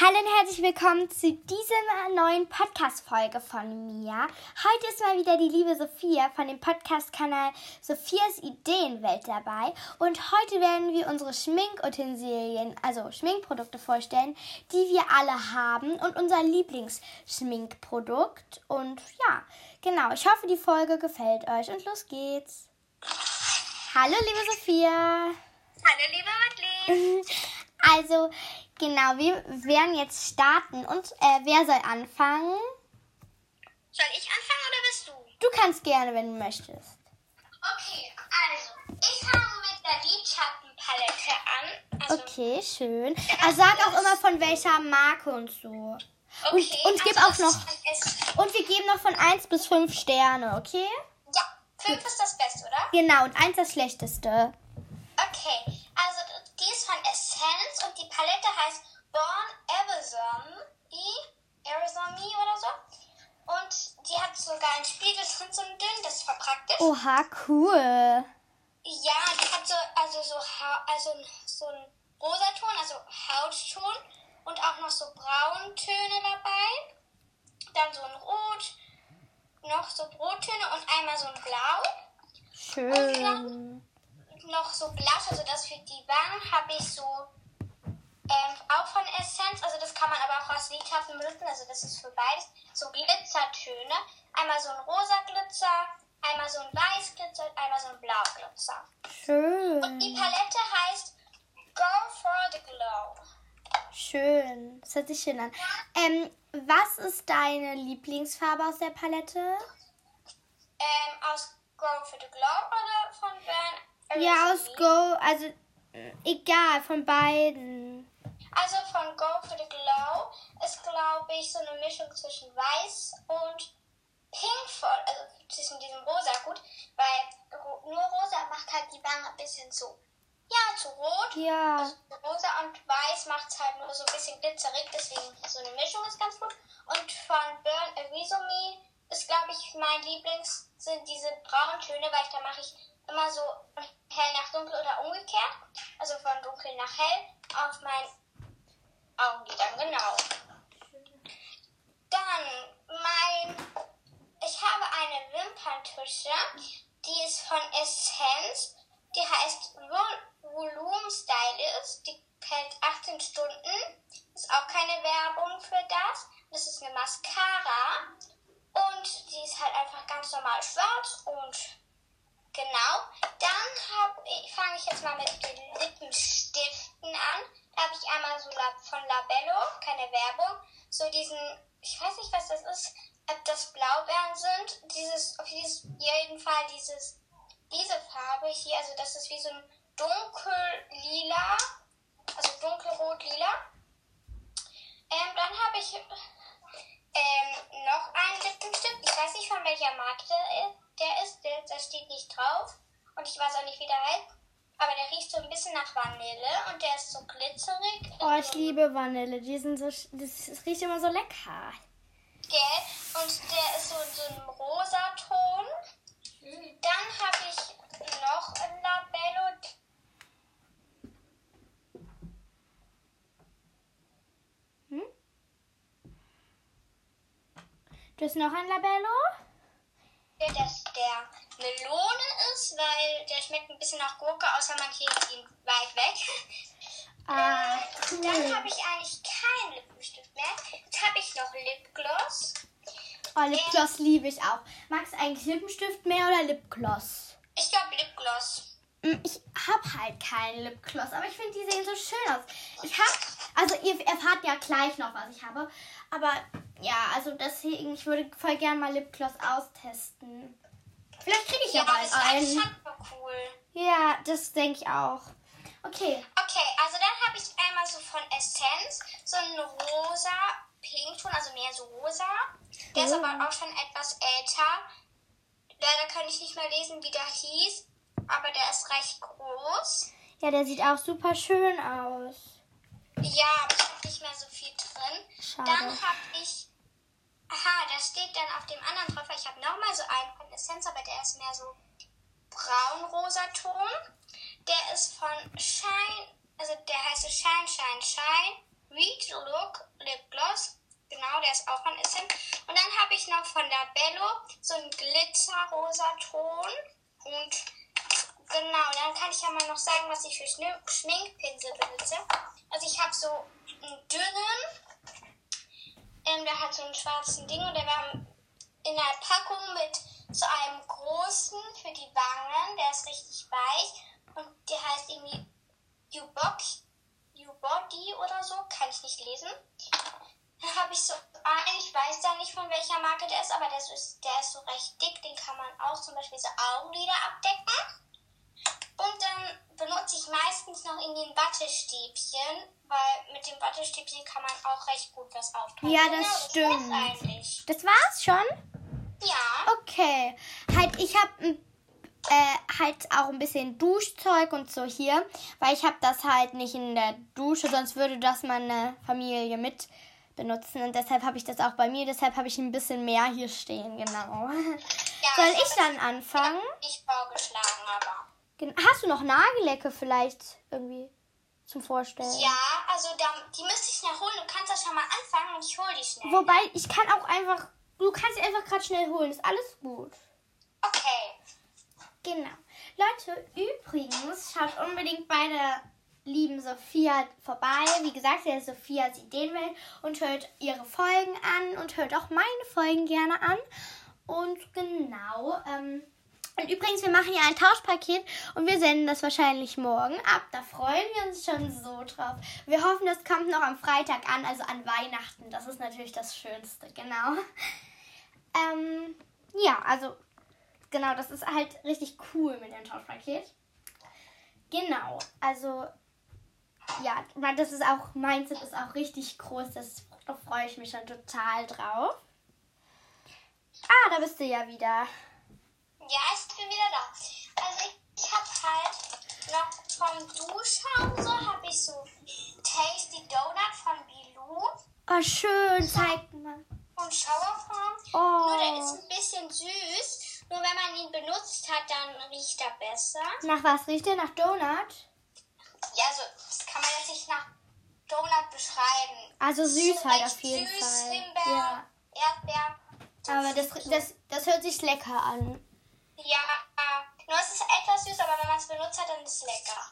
Hallo und herzlich willkommen zu dieser neuen Podcast-Folge von mir. Heute ist mal wieder die liebe Sophia von dem Podcast-Kanal Sophias Ideenwelt dabei. Und heute werden wir unsere Schminkutensilien, also Schminkprodukte vorstellen, die wir alle haben und unser Lieblingsschminkprodukt. Und ja, genau, ich hoffe, die Folge gefällt euch und los geht's. Hallo, liebe Sophia. Hallo, liebe Madeleine. Also, genau, wir werden jetzt starten. Und äh, wer soll anfangen? Soll ich anfangen oder bist du? Du kannst gerne, wenn du möchtest. Okay, also, ich fange mit der Lidschattenpalette an. Also, Okay, schön. Also sag auch immer von welcher Marke und so. okay, und gib also auch noch- Und wir geben noch von 1 bis 5 Sterne, okay? Ja, 5 ist das Beste, oder? Genau, und 1 das schlechteste. Okay, Palette heißt Born Arizona, Arizona oder so. Und die hat sogar einen Spiegel drin, so ein dünn, das ist voll praktisch. Oha, cool. Ja, die hat so, also so, also so ein Rosaton, also Hautton und auch noch so Brauntöne dabei. Dann so ein Rot, noch so Brottöne und einmal so ein Blau. Schön. Noch so blass, also das für die Wangen habe ich so ähm, auch von Essence, also das kann man aber auch aus Lidschatten benutzen, also das ist für beides. So Glitzertöne, einmal so ein rosa Glitzer, einmal so ein weiß Glitzer und einmal so ein blau Glitzer. Und die Schön. Palette heißt Go for the Glow. Schön. Das hört sich schön an. Ähm, was ist deine Lieblingsfarbe aus der Palette? Ähm, aus Go for the Glow oder von Burn Ja, aus Go, also äh, egal, von beiden. Also von Go for the Glow ist, glaube ich, so eine Mischung zwischen Weiß und Pink voll, also zwischen diesem Rosa gut, weil nur Rosa macht halt die Wange ein bisschen so, ja, zu rot. Ja. Also Rosa und Weiß macht es halt nur so ein bisschen glitzerig, deswegen so eine Mischung ist ganz gut. Und von Burn Arizona ist, glaube ich, mein Lieblings sind diese Brauntöne, weil ich da mache ich immer so von hell nach dunkel oder umgekehrt. Also von dunkel nach hell auf meinen Augenlidern, genau. Dann mein, ich habe eine Wimperntusche, die ist von Essence, die heißt Vol Volume Stylist, die hält 18 Stunden, ist auch keine Werbung für das. Das ist eine Mascara und die ist halt einfach ganz normal schwarz und Genau. Dann fange ich jetzt mal mit den Lippenstiften an. Da habe ich einmal so von Labello, keine Werbung, so diesen, ich weiß nicht, was das ist, ob das Blaubeeren sind. Dieses, auf jeden Fall dieses, diese Farbe hier, also das ist wie so ein dunkel-lila, also dunkelrot-lila. Vanille und der ist so glitzerig. Oh, ich liebe Vanille. Die sind so, das, das riecht immer so lecker. Gelb und der ist so in so einem rosa Ton. Dann habe ich noch ein Labello. Hm? Du hast noch ein Labello? der das der Melone ist, weil der schmeckt ein bisschen nach Gurke, außer man hebt ihn weit weg. Ah, Äh, Dann habe ich eigentlich keinen Lippenstift mehr. Jetzt habe ich noch Lipgloss. Oh, Lipgloss liebe ich auch. Magst du eigentlich Lippenstift mehr oder Lipgloss? Ich glaube Lipgloss. Mm, Ich hab halt keinen Lipgloss, aber ich finde, die sehen so schön aus. Ich hab, also ihr erfahrt ja gleich noch, was ich habe. Aber ja, also deswegen, ich würde voll gern mal Lipgloss austesten. Vielleicht kriege ich ja, Ja, bald ist einen. cool. Ja, das denke ich auch. Okay. Okay, also dann habe ich einmal so von Essence so einen rosa Pinkton, also mehr so rosa. Der ist Cool. aber auch schon etwas älter. Leider kann ich nicht mehr lesen, wie der hieß, aber der ist recht groß. Ja, der sieht auch super schön aus. Ja, aber ich habe nicht mehr so viel drin. Schade. Dann habe ich. Aha, da steht dann auf dem anderen drauf. Ich habe nochmal so einen von Essence, aber der ist mehr so braun-rosa Ton. Der ist von Shine, also der heißt Shine, Shine, Shine Reach Look Lip Gloss. Genau, der ist auch von Essence. Und dann habe ich noch von der Bello so einen Glitzerrosa Ton. Und genau, dann kann ich ja mal noch sagen, was ich für Schminkpinsel benutze. Also ich habe so einen dünnen, ähm, der hat so einen schwarzen Ding und der war in der Packung mit so einem großen für die Wangen. Der ist richtig weich und der heißt irgendwie U-Body oder so. Kann ich nicht lesen. Dann habe ich so einen, ich weiß da nicht von welcher Marke der ist, aber der ist, der ist so recht dick. Den kann man auch zum Beispiel so Augenlider abdecken. Und dann benutze ich meistens noch in den Wattestäbchen, weil mit dem Wattestäbchen kann man auch recht gut was auftragen. Ja, Genau, das stimmt. war's eigentlich. Das war's schon? Ja. Okay. Halt, ich habe äh, halt auch ein bisschen Duschzeug und so hier, weil ich habe das halt nicht in der Dusche, sonst würde das meine Familie mit benutzen und deshalb habe ich das auch bei mir, deshalb habe ich ein bisschen mehr hier stehen, genau. ja Soll hab ich dann anfangen? Nicht vorgeschlagen, aber. Hast du noch Nagellecke vielleicht irgendwie zum Vorstellen? Ja, also da, die müsste ich schnell holen. Du kannst ja schon mal anfangen und ich hole die schnell. Wobei, ich kann auch einfach, du kannst sie einfach gerade schnell holen, ist alles gut. Okay. Genau. Leute, übrigens, schaut unbedingt bei der lieben Sophia vorbei. Wie gesagt, sie ist Sophias Ideenwelt und hört ihre Folgen an und hört auch meine Folgen gerne an. Und genau, ähm, und übrigens, wir machen ja ein Tauschpaket und wir senden das wahrscheinlich morgen ab. Da freuen wir uns schon so drauf. Wir hoffen, das kommt noch am Freitag an, also an Weihnachten. Das ist natürlich das Schönste, genau. Ähm, ja, also genau, das ist halt richtig cool mit dem Tauschpaket. Genau, also ja, das ist auch, meins ist auch richtig groß, das, da freue ich mich schon total drauf. Ah, da bist du ja wieder. Ja, ich bin wieder da. Also ich, ich habe halt noch vom Duschschaum so, habe ich so Tasty Donut von Bilou Oh, schön, zeig mal. und Schauerform. Oh. Nur der ist ein bisschen süß. Nur wenn man ihn benutzt hat, dann riecht er besser. Nach was riecht der? Nach Donut? Ja, also das kann man jetzt nicht nach Donut beschreiben. Also süß So halt auf jeden süß, Fall. Himbeer, Ja. Erdbeer. Aber das, das, das hört sich lecker an. Ja, nur es ist etwas süß, aber wenn man es benutzt hat, dann ist es lecker.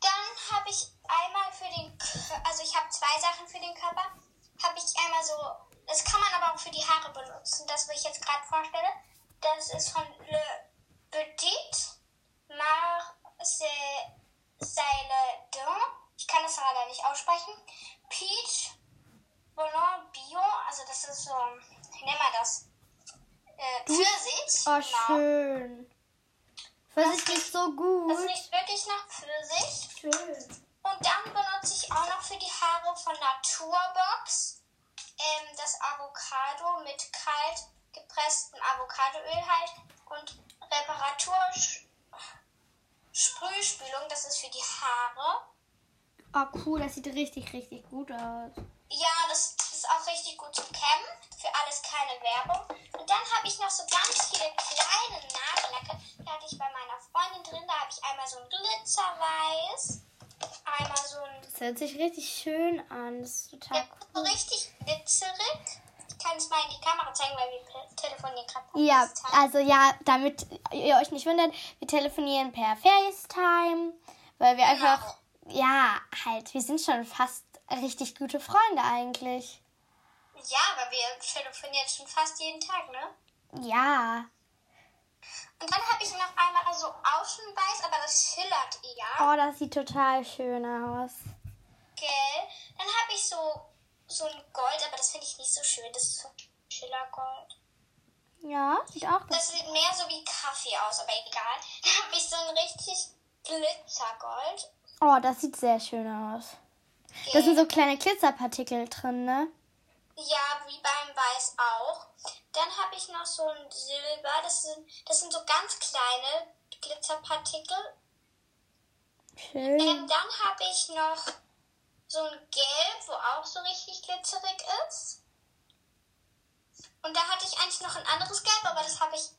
Dann habe ich einmal für den, Kö- also ich habe zwei Sachen für den Körper. Habe ich einmal so, das kann man aber auch für die Haare benutzen. Das, was ich jetzt gerade vorstelle, das ist von Le Petit Marseille Dun. Ich kann das leider nicht aussprechen. Peach Bouillon Bio, also das ist so, wie nennt man das? Äh, Pfirsich. Oh, schön. Pfirsich riecht so Das gut. riecht wirklich nach Pfirsich. Schön. Und dann benutze ich auch noch für die Haare von Naturbox ähm, das Avocado mit kalt gepresstem Avocadoöl halt und Reparatur Sprühspülung, das ist für die Haare. Oh, cool, das sieht richtig, richtig gut aus. Ja, das ist auch richtig gut zum Kämmen. Für alles keine Werbung. Und dann habe ich noch so ganz viele kleine Nagellacke. Die hatte ich bei meiner Freundin drin. Da habe ich einmal so ein Glitzerweiß. Einmal so ein Das hört sich richtig schön an. Das ist total Ja, so richtig glitzerig. Ich kann es mal in die Kamera zeigen, weil wir telefonieren gerade. per Ja, FaceTime. also ja, damit ihr euch nicht wundert, wir telefonieren per FaceTime, weil wir einfach, ja, halt, wir sind schon fast richtig gute Freunde eigentlich. Ja, aber wir telefonieren schon fast jeden Tag, ne? Ja. Und dann habe ich noch einmal so Außenweiß, aber das schillert eher. Oh, das sieht total schön aus. Gell? Dann habe ich so, so ein Gold, aber das finde ich nicht so schön. Das ist so Schillergold. Ja, sieht auch gut. Das sieht mehr so wie Kaffee aus, aber egal. Dann habe ich so ein richtig Glitzergold. Oh, das sieht sehr schön aus. Da sind so kleine Glitzerpartikel drin, ne? Ja, wie beim Weiß auch. Dann habe ich noch so ein Silber. Das sind, das sind so ganz kleine Glitzerpartikel. Schön. Ähm, dann habe ich noch so ein Gelb, wo auch so richtig glitzerig ist. Und da hatte ich eigentlich noch ein anderes Gelb, aber das habe ich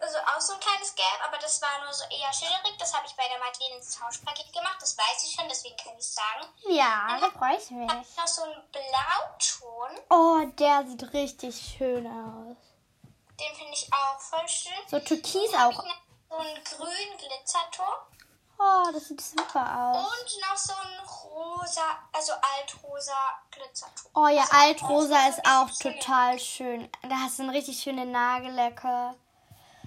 also auch so ein kleines Gelb, aber das war nur so eher schillerig. Das habe ich bei der Madeleine ins Tauschpaket gemacht. Das weiß ich schon, deswegen kann ich sagen. Ja, da freue ich Ich habe mich. noch so einen Blauton. Oh, der sieht richtig schön aus. Den finde ich auch voll schön. So türkis hab ich auch. noch so einen grünen Glitzerton. Oh, das sieht super aus. Und noch so ein rosa, also altrosa Glitzerton. Oh ja, Also Altrosa ist auch total schön. Da hast du eine richtig schöne Nagellecke.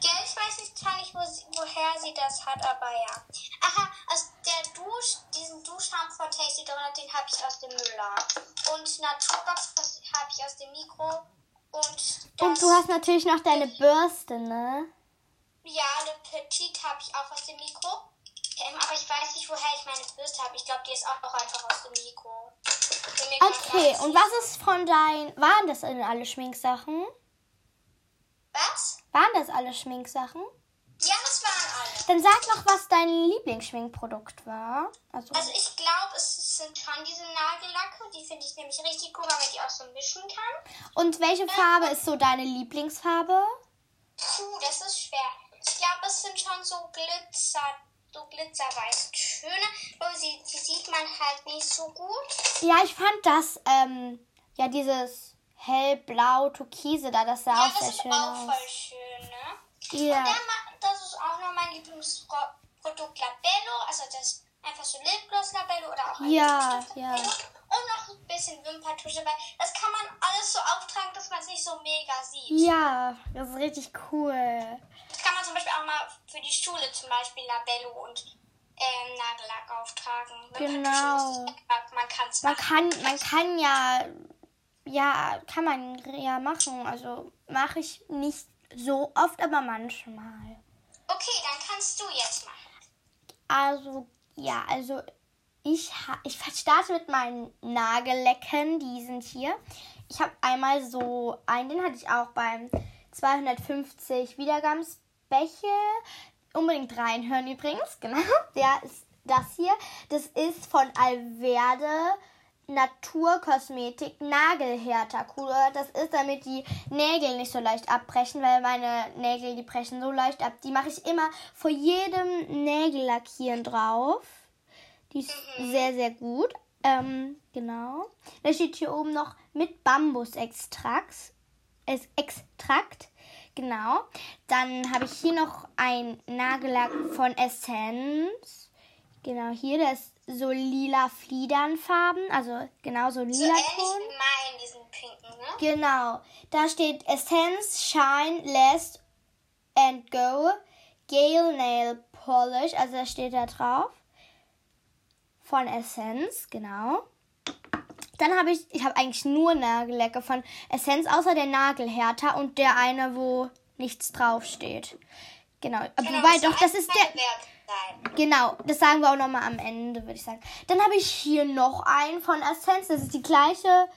Ja, ich weiß nicht, zwar nicht, wo sie, woher sie das hat, aber ja. Aha, aus der Dusch, diesen Duschschaum von Tasty Donut, den habe ich aus dem Müller. Und Naturbox habe ich aus dem Mikro. Und Und du hast natürlich noch deine Bürste, ne? ja, Le Petit habe ich auch aus dem Mikro. Ähm, aber ich weiß nicht, woher ich meine Bürste habe. Ich glaube, die ist auch einfach aus dem Mikro. Okay, und was ist von deinen. Waren das denn alle Schminksachen? Was? Waren das alle Schminksachen? Ja, das waren alle. Dann sag noch, was dein Lieblingsschminkprodukt war. Also, Also ich glaube, es sind schon diese Nagellacke. Die finde ich nämlich richtig cool, weil man die auch so mischen kann. und welche Farbe ist so deine Lieblingsfarbe? Puh, das ist schwer. Ich glaube, es sind schon so Glitzer, so glitzerweiß schöne, aber sie, die sieht man halt nicht so gut. Ja, ich fand das, ähm, ja, dieses hellblau, türkise da, das sah Ja, auch das sehr ist schön auch aus. voll schön, ne? Ja. Und dann, das ist auch noch mein Lieblingsprodukt Labello, also das einfach so Lipgloss Labello oder auch ein Ja, ja. Und noch ein bisschen Wimperntusche, weil das kann man alles so auftragen, dass man es nicht so mega sieht. Ja, das ist richtig cool. Das kann man zum Beispiel auch mal für die Schule zum Beispiel Labello und ähm, Nagellack auftragen. Genau. Man kann, man kann ja, ja, kann man ja machen. Also mache ich nicht so oft, aber manchmal. Okay, dann kannst du jetzt machen. Also, ja, also ich, ich starte mit meinen Nagellecken, die sind hier. Ich habe einmal so einen, den hatte ich auch beim 250 Wiedergabensbäche. Unbedingt reinhören übrigens, genau. Der ist das hier. Das ist von Alverde Naturkosmetik Nagelhärter. Cool. Das ist, damit die Nägel nicht so leicht abbrechen, weil meine Nägel, die brechen so leicht ab. Die mache ich immer vor jedem Nägellackieren drauf. Die ist sehr, sehr gut. Ähm, genau. Da steht hier oben noch mit Bambusextrakt. Es Extrakt. Genau. Dann habe ich hier noch ein Nagellack von Essence. Genau, hier, der ist so lila Fliedernfarben. Also genau so So lila ähnlich Ton. wie mein, diesen pinken, ne? Genau. Da steht Essence, Shine, Last and Go, Gale Nail Polish. Also da steht da drauf. Von Essence, genau. Dann habe ich, ich habe eigentlich nur Nagellecke von Essence, außer der Nagelhärter und der eine, wo nichts draufsteht. Genau. Genau, Wobei, doch, das ist der. Werbung sein. Genau, das sagen wir auch nochmal am Ende, würde ich sagen. Dann habe ich hier noch einen von Essence. Das ist die gleiche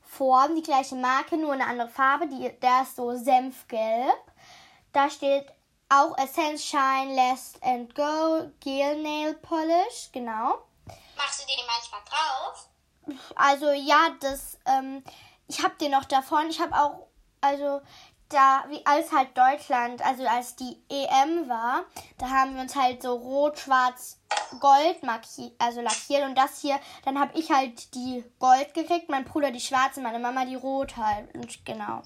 Form, die gleiche Marke, nur eine andere Farbe. Die, der ist so senfgelb. Da steht auch Essence Shine Last and Go Gel Nail Polish. Genau. Machst du den manchmal drauf? Also ja, das, ähm, ich habe den noch davon. Ich habe auch, also da, wie als halt Deutschland, also als die EM war, da haben wir uns halt so rot, schwarz, gold markiert, also lackiert und das hier, dann habe ich halt die gold gekriegt, mein Bruder die schwarze, meine Mama die rot halt und genau.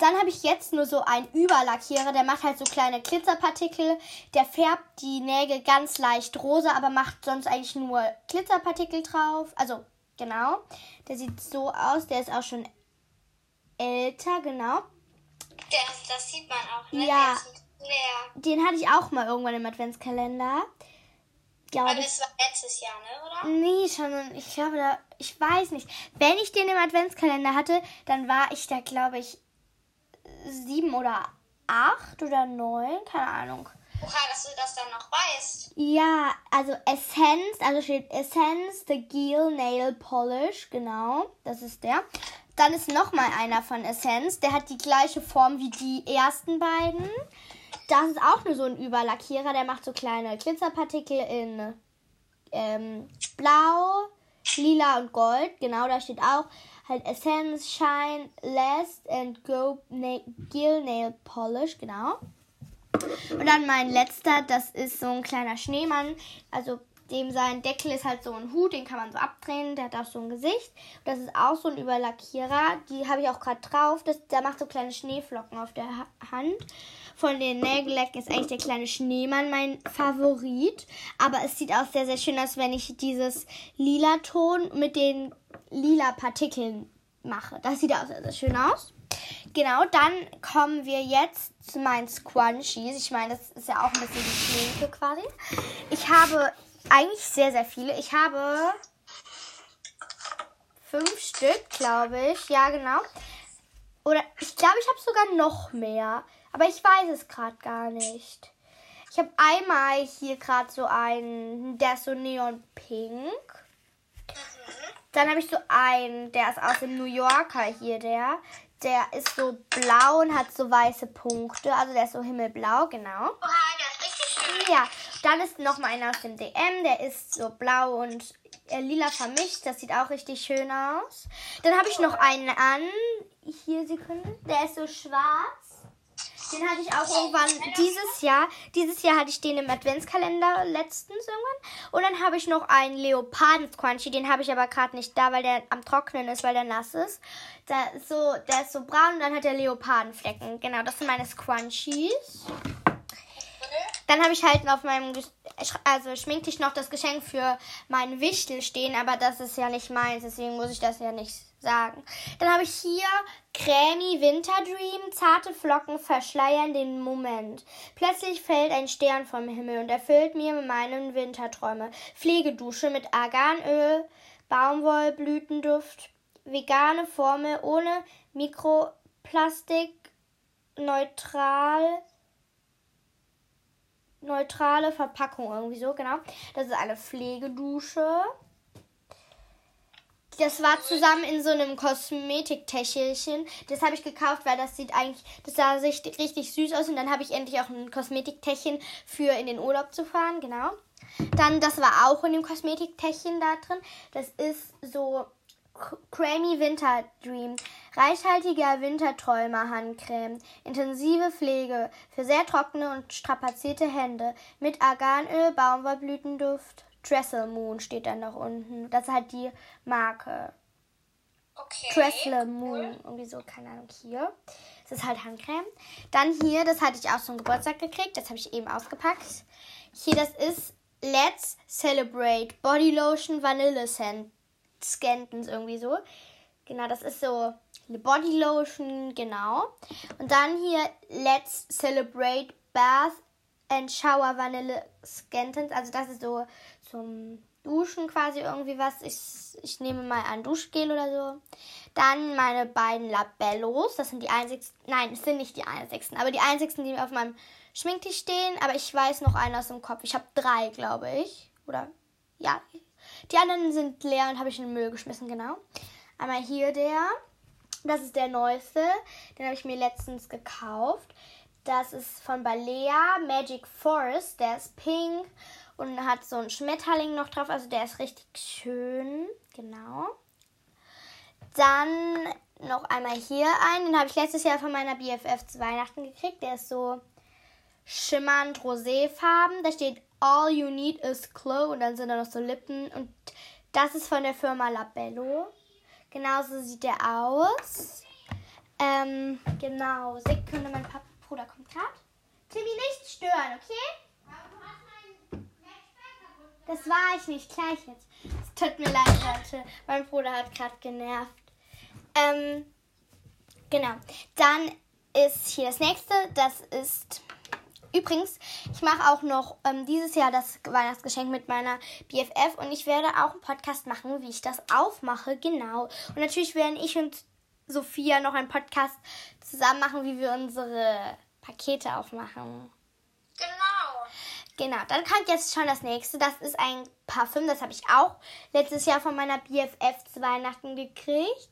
Dann habe ich jetzt nur so einen Überlackierer, der macht halt so kleine Glitzerpartikel. Der färbt die Nägel ganz leicht rosa, aber macht sonst eigentlich nur Glitzerpartikel drauf. Also, genau. Der sieht so aus. Der ist auch schon älter, genau. Das, das sieht man auch, ne? Ja. Den hatte ich auch mal irgendwann im Adventskalender. Glaube Aber das war letztes Jahr, ne, oder? Nee, schon, ich glaube, da, ich weiß nicht. Wenn ich den im Adventskalender hatte, dann war ich da, glaube ich, sieben oder acht oder neun, keine Ahnung. Oha, dass du das dann noch weißt. Ja, also Essence, also steht Essence, The Gel Nail Polish, genau, das ist der. Dann ist noch mal einer von Essence, der hat die gleiche Form wie die ersten beiden. Das ist auch nur so ein Überlackierer, der macht so kleine Glitzerpartikel in ähm, Blau, Lila und Gold. Genau, da steht auch halt Essence, Shine, Last and Go Na Gel Nail Polish, genau. Und dann mein letzter, das ist so ein kleiner Schneemann. Also dem sein Deckel ist halt so ein Hut, den kann man so abdrehen. Der hat auch so ein Gesicht. Das ist auch so ein Überlackierer. Die habe ich auch gerade drauf. Das, der macht so kleine Schneeflocken auf der Hand. Von den Nagellack ist eigentlich der kleine Schneemann mein Favorit. Aber es sieht auch sehr, sehr schön aus, wenn ich dieses lila Ton mit den lila Partikeln mache. Das sieht auch sehr, sehr schön aus. Genau, dann kommen wir jetzt zu meinen Squunchies. Ich meine, das ist ja auch ein bisschen die Schminke quasi. Ich habe eigentlich sehr, sehr viele. Ich habe fünf Stück, glaube ich. Ja, genau. Oder ich glaube, ich habe sogar noch mehr. Aber ich weiß es gerade gar nicht. Ich habe einmal hier gerade so einen, der ist so neon pink. Dann habe ich so einen, der ist aus dem New Yorker hier, der. Der ist so blau und hat so weiße Punkte. Also der ist so himmelblau, genau. Oha, der ist richtig schön. Ja, dann ist noch mal einer aus dem DM. Der ist so blau und äh, lila vermischt. Das sieht auch richtig schön aus. Dann habe ich noch einen an. Hier, Sekunde. Der ist so schwarz. Den hatte ich auch irgendwann dieses Jahr. Dieses Jahr hatte ich den im Adventskalender letztens irgendwann. Und dann habe ich noch einen Leoparden-Squanchy. Den habe ich aber gerade nicht da, weil der am Trocknen ist, weil der nass ist. Der ist so, der ist so braun und dann hat der Leopardenflecken. Genau, das sind meine Squanchies. Dann habe ich halt auf meinem also Schminktisch noch das Geschenk für meinen Wichtel stehen, aber das ist ja nicht meins, deswegen muss ich das ja nicht sagen. Dann habe ich hier Cremi Winterdream, zarte Flocken verschleiern den Moment. Plötzlich fällt ein Stern vom Himmel und erfüllt mir meine Winterträume. Pflegedusche mit Arganöl, Baumwollblütenduft, vegane Formel ohne Mikroplastik, neutral neutrale Verpackung irgendwie so, genau. Das ist eine Pflegedusche. Das war zusammen in so einem Kosmetiktäschchen. Das habe ich gekauft, weil das sieht eigentlich, das sah sich richtig süß aus. Und dann habe ich endlich auch ein Kosmetiktäschchen für in den Urlaub zu fahren, genau. Dann, das war auch in dem Kosmetiktäschchen da drin. Das ist so Creamy Winter Dream. Reichhaltiger Winterträumer Handcreme. Intensive Pflege für sehr trockene und strapazierte Hände. Mit Arganöl, Baumwollblütenduft. Trestle Moon steht dann noch unten. Das ist halt die Marke. Okay. Trestle Moon. Irgendwie so, keine Ahnung, hier. Das ist halt Handcreme. Dann hier, das hatte ich auch zum Geburtstag gekriegt. Das habe ich eben ausgepackt. Hier, das ist Let's Celebrate Body Lotion Vanille Scent. Scantons irgendwie so. Genau, das ist so eine Body Lotion, genau. Und dann hier Let's Celebrate Bath and Shower Vanille Scantons. Also das ist so zum Duschen quasi irgendwie was. Ich, ich nehme mal an Duschgel oder so. Dann meine beiden Labellos. Das sind die einzigsten. Nein, es sind nicht die einzigsten. Aber die einzigsten, die auf meinem Schminktisch stehen. Aber ich weiß noch einen aus dem Kopf. Ich habe drei, glaube ich. Oder ja, die anderen sind leer und habe ich in den Müll geschmissen, genau. Einmal hier der. Das ist der neueste. Den habe ich mir letztens gekauft. Das ist von Balea Magic Forest. Der ist pink und hat so einen Schmetterling noch drauf. Also der ist richtig schön. Genau. Dann noch einmal hier einen. Den habe ich letztes Jahr von meiner BFF zu Weihnachten gekriegt. Der ist so schimmernd roséfarben. Da steht All you need is glow und dann sind da noch so Lippen und das ist von der Firma Labello. Genauso sieht der aus. Ähm, genau. Sekunde, mein Papa, Bruder kommt gerade. Timmy, nicht stören, okay? Das war ich nicht, gleich jetzt. Es tut mir leid, Leute. Mein Bruder hat gerade genervt. Ähm, genau. Dann ist hier das nächste. Das ist Übrigens, ich mache auch noch ähm, dieses Jahr das Weihnachtsgeschenk mit meiner BFF und ich werde auch einen Podcast machen, wie ich das aufmache, genau. Und natürlich werden ich und Sophia noch einen Podcast zusammen machen, wie wir unsere Pakete aufmachen. Genau. Genau, dann kommt jetzt schon das nächste. Das ist ein Parfüm, das habe ich auch letztes Jahr von meiner BFF zu Weihnachten gekriegt.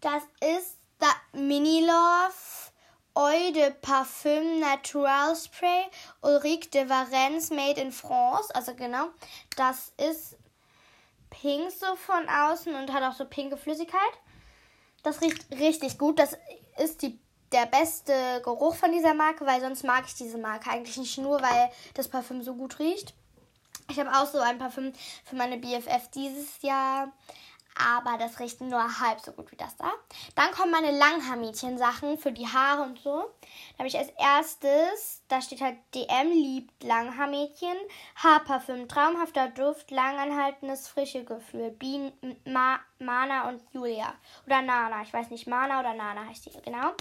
Das ist da Mini Love Eau de Parfum Natural Spray Ulrique de Varenne Made in France. Also genau, das ist pink so von außen und hat auch so pinke Flüssigkeit. Das riecht richtig gut. Das ist die der beste Geruch von dieser Marke, weil sonst mag ich diese Marke eigentlich nicht nur, weil das Parfüm so gut riecht. Ich habe auch so ein Parfüm für meine BFF dieses Jahr aber das riecht nur halb so gut wie das da. Dann kommen meine Langhaarmädchen-Sachen für die Haare und so. Da habe ich als erstes, da steht halt DM liebt Langhaarmädchen, Haarparfüm, traumhafter Duft, langanhaltendes frische Gefühl, Bienen, Ma, Mana und Julia. Oder Nana, ich weiß nicht, Mana oder Nana heißt die, genau.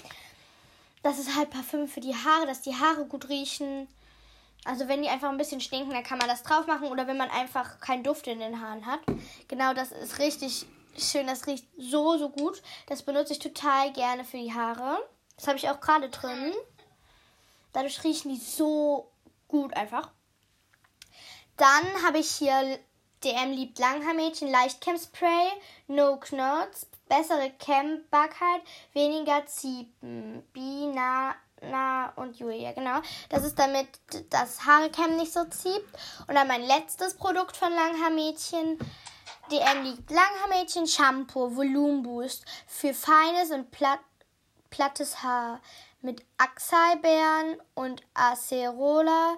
Das ist halt Parfüm für die Haare, dass die Haare gut riechen. Also wenn die einfach ein bisschen stinken, dann kann man das drauf machen. Oder wenn man einfach keinen Duft in den Haaren hat. Genau, das ist richtig schön. Das riecht so, so gut. Das benutze ich total gerne für die Haare. Das habe ich auch gerade drin. Dadurch riechen die so gut einfach. Dann habe ich hier DM liebt Langhaarmädchen, Leichtcam-Spray, No Knots, bessere Campbarkeit, weniger Ziepen, Bina, Na und Julia, genau. Das ist damit das Haarcam nicht so zieht. Und dann mein letztes Produkt von Langhaarmädchen, DM liegt Langhaarmädchen Shampoo Volumenboost für feines und platt, plattes Haar mit Acai-Beeren und Acerola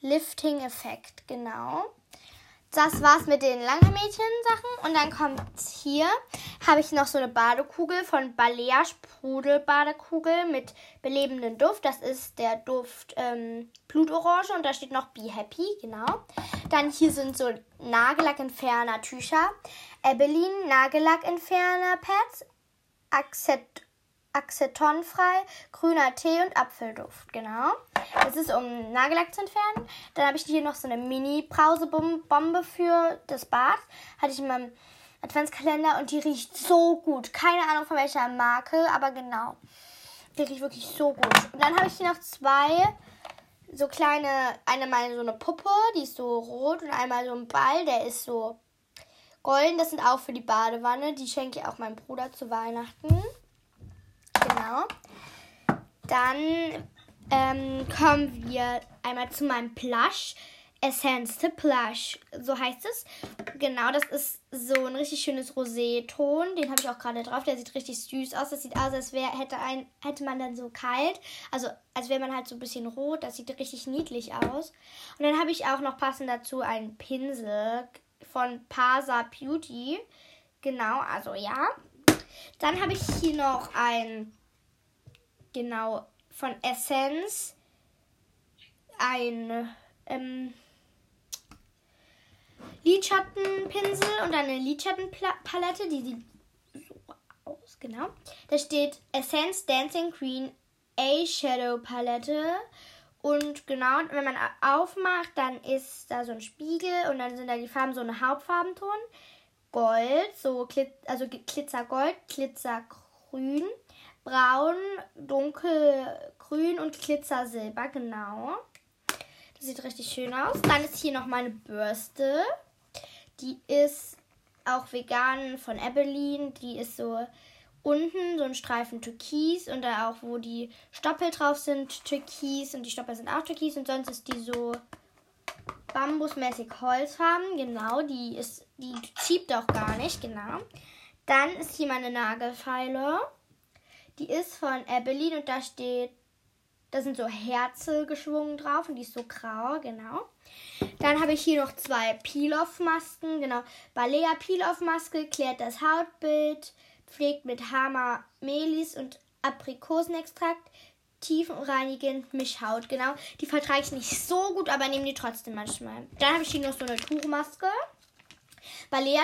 Lifting Effekt, genau das war's mit den Langhaarmädchen-Sachen. Und dann kommt hier, habe ich noch so eine Badekugel von Balea Sprudel-Badekugel mit belebendem Duft. Das ist der Duft ähm, Blutorange und da steht noch Be Happy, genau. Dann hier sind so Nagellack-Entferner-Tücher. Ebelin Nagellack-Entferner-Pads. Accept acetonfrei, grüner Tee und Apfelduft, genau. Das ist, um Nagellack zu entfernen. Dann habe ich hier noch so eine Mini-Brausebombe für das Bad. Hatte ich in meinem Adventskalender und die riecht so gut. Keine Ahnung von welcher Marke, aber genau. Die riecht wirklich so gut. Und dann habe ich hier noch zwei so kleine, einmal so eine Puppe, die ist so rot und einmal so ein Ball, der ist so golden. Das sind auch für die Badewanne. Die schenke ich auch meinem Bruder zu Weihnachten. Genau. Dann ähm, kommen wir einmal zu meinem Plush. Essence to Plush, so heißt es. Genau, das ist so ein richtig schönes Rosé-Ton. Den habe ich auch gerade drauf. Der sieht richtig süß aus. Das sieht aus, als wär, hätte, hätte man dann so kalt. Also als wäre man halt so ein bisschen rot. Das sieht richtig niedlich aus. Und dann habe ich auch noch passend dazu einen Pinsel von Pasa Beauty. Genau, also ja. Dann habe ich hier noch ein genau von Essence ein ähm, Lidschattenpinsel und eine Lidschattenpalette, die sieht so aus, genau. Da steht Essence Dancing Queen Eyeshadow Palette. Und genau, wenn man aufmacht, dann ist da so ein Spiegel und dann sind da die Farben so eine Hauptfarbenton. Gold, so Glit also Glitzergold, Glitzergrün braun, dunkelgrün und Glitzersilber, genau. Das sieht richtig schön aus. Dann ist hier noch meine Bürste. Die ist auch vegan von Ebeline. Die ist so unten so ein Streifen Türkis und da auch, wo die Stoppel drauf sind, Türkis und die Stoppel sind auch Türkis und sonst ist die so bambusmäßig Holzfarben. Genau, die ist, die zieht auch gar nicht, genau. Dann ist hier meine Nagelfeile. Die ist von Ebeline und da steht, da sind so Herze geschwungen drauf und die ist so grau, genau. Dann habe ich hier noch zwei Peel-Off-Masken, genau. Balea Peel-Off-Maske klärt das Hautbild, pflegt mit Hammer Melis und Aprikosenextrakt, tiefenreinigend Mischhaut, genau. Die vertrage ich nicht so gut, aber nehme die trotzdem manchmal. Dann habe ich hier noch so eine Tuchmaske. Balea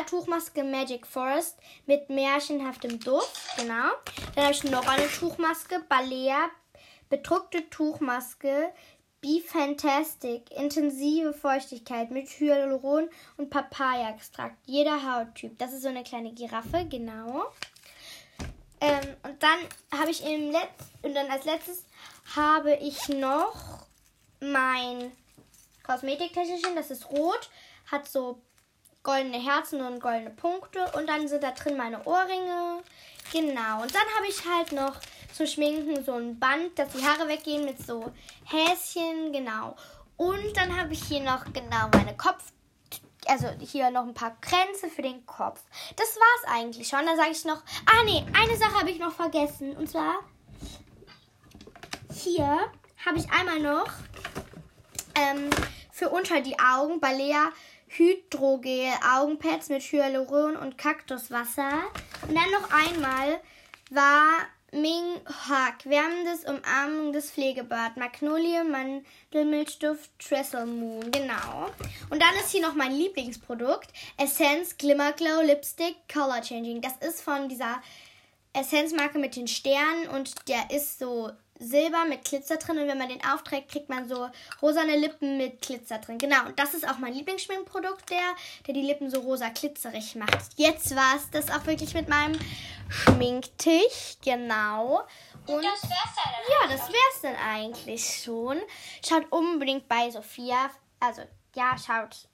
Tuchmaske Magic Forest mit märchenhaftem Duft. Genau. Dann habe ich noch eine Tuchmaske. Balea bedruckte Tuchmaske. Be Fantastic. Intensive Feuchtigkeit mit Hyaluron und Papaya-Extrakt. Jeder Hauttyp. Das ist so eine kleine Giraffe. Genau. Ähm, und dann habe ich im Letz und dann als letztes habe ich noch mein Kosmetiktäschchen. Das ist rot. Hat so goldene Herzen und goldene Punkte. Und dann sind da drin meine Ohrringe. Genau. Und dann habe ich halt noch zum Schminken so ein Band, dass die Haare weggehen mit so Häschen. Genau. Und dann habe ich hier noch genau meine Kopf. Also hier noch ein paar Kränze für den Kopf. Das war's eigentlich schon. Da sage ich noch. Ah nee, eine Sache habe ich noch vergessen. Und zwar hier habe ich einmal noch ähm, für unter die Augen Balea Hydrogel Augenpads mit Hyaluron und Kaktuswasser. Und dann noch einmal war Ming Hak, wärmendes umarmendes Pflegebad, Magnolie, Mandelmilchduft, Trestle Moon, genau. Und dann ist hier noch mein Lieblingsprodukt, Essence Glimmer Glow Lipstick Color Changing. Das ist von dieser Essence-Marke mit den Sternen und der ist so silber mit Glitzer drin und wenn man den aufträgt, kriegt man so rosane Lippen mit Glitzer drin. Genau, und das ist auch mein Lieblingsschminkprodukt, der, der die Lippen so rosa glitzerig macht. Jetzt war es das auch wirklich mit meinem Schminktisch, genau. Und, das wär's dann. Ja, das wär's dann eigentlich schon. Schaut unbedingt bei Sophia, also ja, schaut,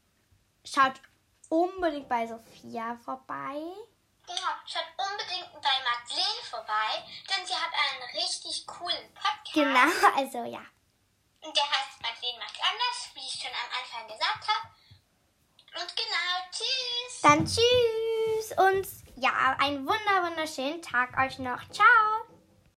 schaut unbedingt bei Sophia vorbei. Genau, schaut unbedingt bei Madeleine vorbei, denn sie hat einen richtig coolen Podcast. Genau, also ja. Und der heißt Madeleine macht anders, wie ich schon am Anfang gesagt habe. Und genau, tschüss. Dann tschüss und ja, einen wunder wunderschönen Tag euch noch. Ciao.